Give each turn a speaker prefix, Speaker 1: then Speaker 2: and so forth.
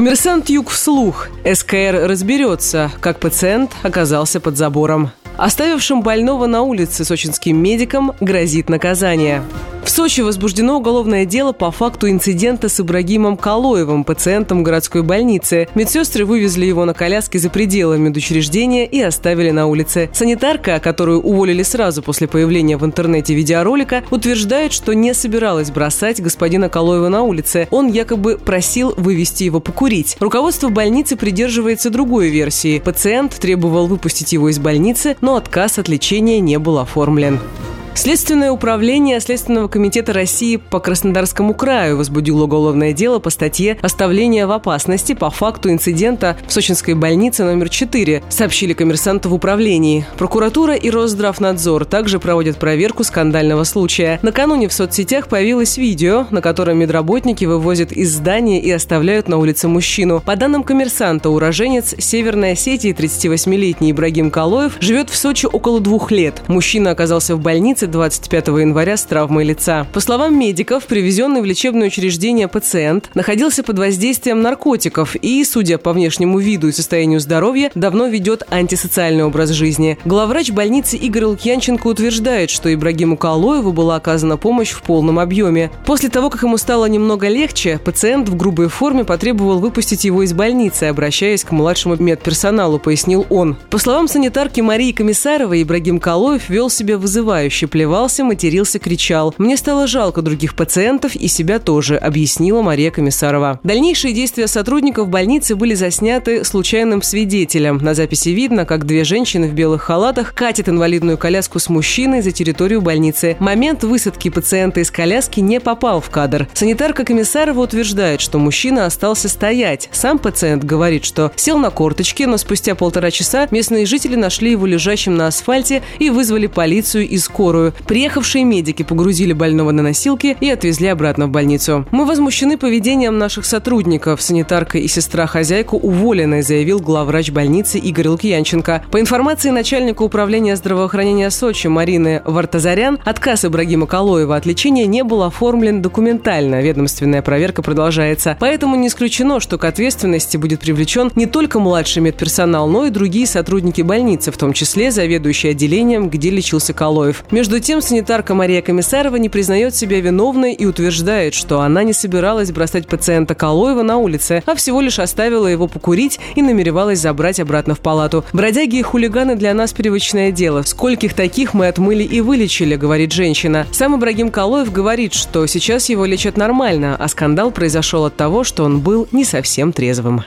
Speaker 1: Коммерсант Юг вслух. СКР разберется, как пациент оказался под забором. Оставившим больного на улице сочинским медикам грозит наказание. В Сочи возбуждено уголовное дело по факту инцидента с Ибрагимом Калоевым, пациентом городской больницы. Медсестры вывезли его на коляске за пределами медучреждения и оставили на улице. Санитарка, которую уволили сразу после появления в интернете видеоролика, утверждает, что не собиралась бросать господина Калоева на улице. Он якобы просил вывести его покурить. Руководство больницы придерживается другой версии. Пациент требовал выпустить его из больницы, но отказ от лечения не был оформлен. Следственное управление Следственного комитета России по Краснодарскому краю возбудило уголовное дело по статье «Оставление в опасности» по факту инцидента в сочинской больнице номер 4, сообщили коммерсанты в управлении. Прокуратура и Росздравнадзор также проводят проверку скандального случая. Накануне в соцсетях появилось видео, на котором медработники вывозят из здания и оставляют на улице мужчину. По данным коммерсанта, уроженец Северной Осетии 38-летний Ибрагим Калоев живет в Сочи около двух лет. Мужчина оказался в больнице больнице 25 января с травмой лица. По словам медиков, привезенный в лечебное учреждение пациент находился под воздействием наркотиков и, судя по внешнему виду и состоянию здоровья, давно ведет антисоциальный образ жизни. Главврач больницы Игорь Лукьянченко утверждает, что Ибрагиму Калоеву была оказана помощь в полном объеме. После того, как ему стало немного легче, пациент в грубой форме потребовал выпустить его из больницы, обращаясь к младшему медперсоналу, пояснил он. По словам санитарки Марии Комиссаровой, Ибрагим Калоев вел себя вызывающе, плевался, матерился, кричал. Мне стало жалко других пациентов и себя тоже, объяснила Мария Комиссарова. Дальнейшие действия сотрудников больницы были засняты случайным свидетелем. На записи видно, как две женщины в белых халатах катят инвалидную коляску с мужчиной за территорию больницы. Момент высадки пациента из коляски не попал в кадр. Санитарка Комиссарова утверждает, что мужчина остался стоять. Сам пациент говорит, что сел на корточки, но спустя полтора часа местные жители нашли его лежащим на асфальте и вызвали полицию и скорую скорую. Приехавшие медики погрузили больного на носилки и отвезли обратно в больницу. Мы возмущены поведением наших сотрудников. Санитарка и сестра-хозяйка уволены, заявил главврач больницы Игорь Лукьянченко. По информации начальника управления здравоохранения Сочи Марины Вартазарян, отказ Ибрагима Калоева от лечения не был оформлен документально. Ведомственная проверка продолжается. Поэтому не исключено, что к ответственности будет привлечен не только младший медперсонал, но и другие сотрудники больницы, в том числе заведующий отделением, где лечился Калоев. Между между тем, санитарка Мария Комиссарова не признает себя виновной и утверждает, что она не собиралась бросать пациента Калоева на улице, а всего лишь оставила его покурить и намеревалась забрать обратно в палату. Бродяги и хулиганы для нас привычное дело. Скольких таких мы отмыли и вылечили, говорит женщина. Сам Ибрагим Калоев говорит, что сейчас его лечат нормально, а скандал произошел от того, что он был не совсем трезвым.